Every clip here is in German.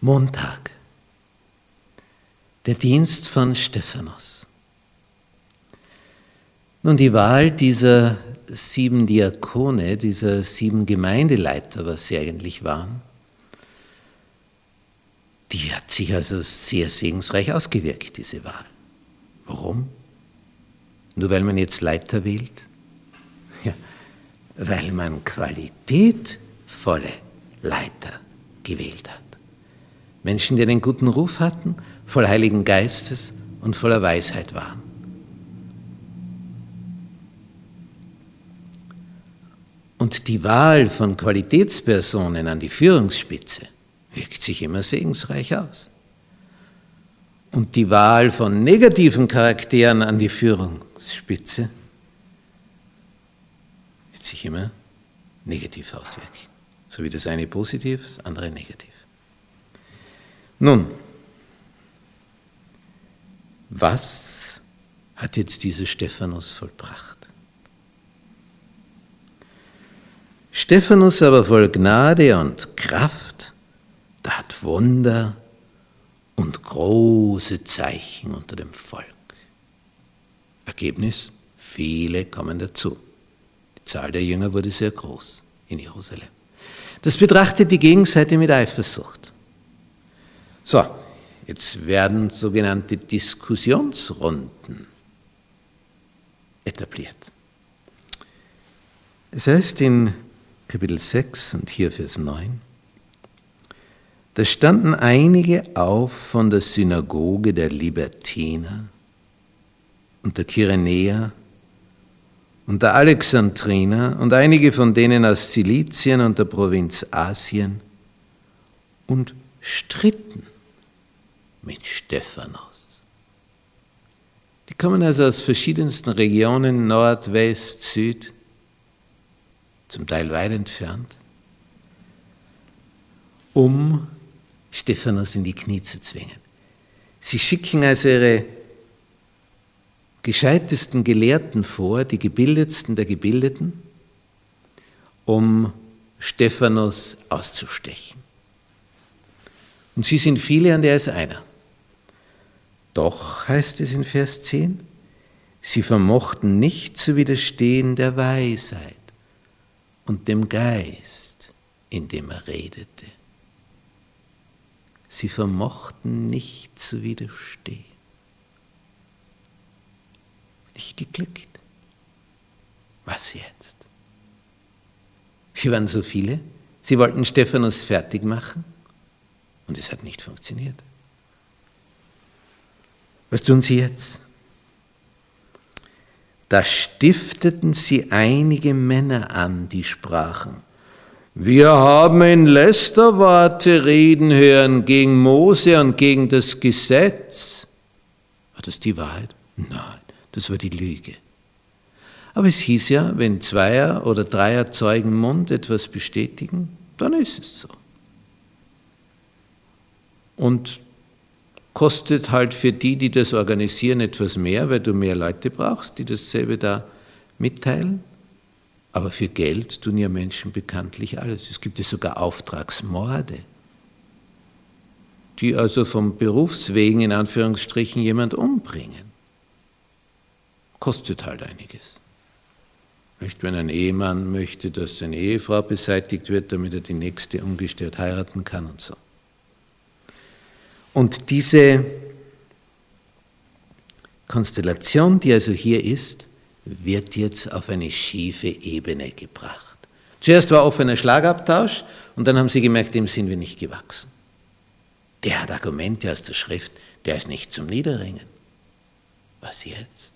Montag. Der Dienst von Stephanus. Nun, die Wahl dieser sieben Diakone, dieser sieben Gemeindeleiter, was sie eigentlich waren, die hat sich also sehr segensreich ausgewirkt, diese Wahl. Warum? Nur weil man jetzt Leiter wählt? Ja, weil man qualitätvolle Leiter gewählt hat. Menschen, die einen guten Ruf hatten, voll Heiligen Geistes und voller Weisheit waren. Und die Wahl von Qualitätspersonen an die Führungsspitze wirkt sich immer segensreich aus. Und die Wahl von negativen Charakteren an die Führungsspitze wird sich immer negativ auswirken. So wie das eine positiv, das andere negativ. Nun, was hat jetzt dieser Stephanus vollbracht? Stephanus aber voll Gnade und Kraft tat Wunder und große Zeichen unter dem Volk. Ergebnis, viele kommen dazu. Die Zahl der Jünger wurde sehr groß in Jerusalem. Das betrachtet die Gegenseite mit Eifersucht. So, jetzt werden sogenannte Diskussionsrunden etabliert. Es heißt in Kapitel 6 und hier Vers 9. Da standen einige auf von der Synagoge der Libertiner und der Kyrenäer und der Alexandriner und einige von denen aus Silizien und der Provinz Asien und stritten mit Stephanos. Die kommen also aus verschiedensten Regionen, Nord, West, Süd, zum Teil weit entfernt, um Stephanus in die Knie zu zwingen. Sie schicken also ihre gescheitesten Gelehrten vor, die gebildetsten der Gebildeten, um Stephanus auszustechen. Und sie sind viele, an der ist einer. Doch, heißt es in Vers 10, sie vermochten nicht zu widerstehen der Weisheit und dem Geist, in dem er redete. Sie vermochten nicht zu widerstehen. Nicht geglückt. Was jetzt? Sie waren so viele, sie wollten Stephanus fertig machen und es hat nicht funktioniert. Was tun sie jetzt? Da stifteten sie einige Männer an, die sprachen, wir haben in Lästerwarte reden hören gegen Mose und gegen das Gesetz. War das die Wahrheit? Nein, das war die Lüge. Aber es hieß ja, wenn Zweier oder Dreier Zeugen Mund etwas bestätigen, dann ist es so. Und kostet halt für die, die das organisieren, etwas mehr, weil du mehr Leute brauchst, die dasselbe da mitteilen. Aber für Geld tun ja Menschen bekanntlich alles. Es gibt ja sogar Auftragsmorde, die also vom Berufswegen in Anführungsstrichen jemand umbringen. Kostet halt einiges. Nicht, wenn ein Ehemann möchte, dass seine Ehefrau beseitigt wird, damit er die nächste ungestört heiraten kann und so. Und diese Konstellation, die also hier ist, wird jetzt auf eine schiefe Ebene gebracht. Zuerst war offener Schlagabtausch und dann haben sie gemerkt, dem sind wir nicht gewachsen. Der hat Argumente aus der Schrift, der ist nicht zum Niederringen. Was jetzt?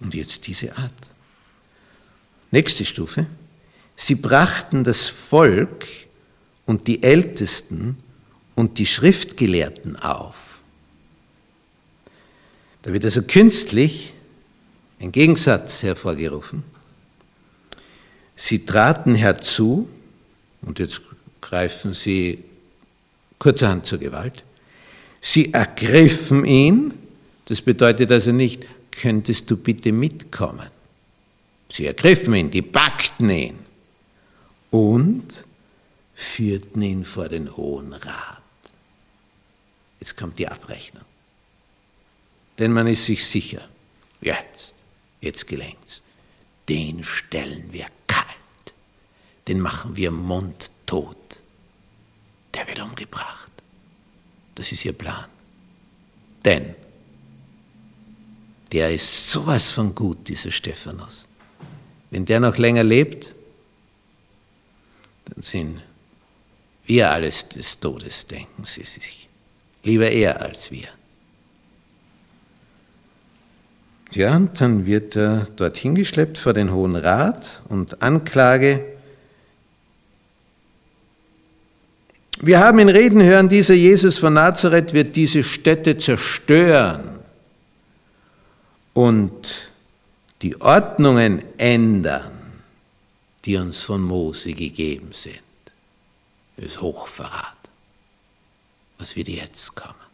Und jetzt diese Art. Nächste Stufe. Sie brachten das Volk und die Ältesten und die Schriftgelehrten auf. Da wird also künstlich ein Gegensatz hervorgerufen. Sie traten herzu, und jetzt greifen sie kurzerhand zur Gewalt, sie ergriffen ihn, das bedeutet also nicht, könntest du bitte mitkommen. Sie ergriffen ihn, die packten ihn und führten ihn vor den Hohen Rat. Jetzt kommt die Abrechnung. Denn man ist sich sicher, jetzt, jetzt gelingt's. Den stellen wir kalt, den machen wir mundtot. Der wird umgebracht. Das ist ihr Plan. Denn der ist sowas von gut, dieser Stephanus. Wenn der noch länger lebt, dann sind wir alles des Todes, denken Sie sich. Lieber er als wir. Ja, und dann wird er dorthin geschleppt vor den Hohen Rat und Anklage. Wir haben ihn reden hören, dieser Jesus von Nazareth wird diese Städte zerstören und die Ordnungen ändern, die uns von Mose gegeben sind. Das ist Hochverrat. Was wird jetzt kommen?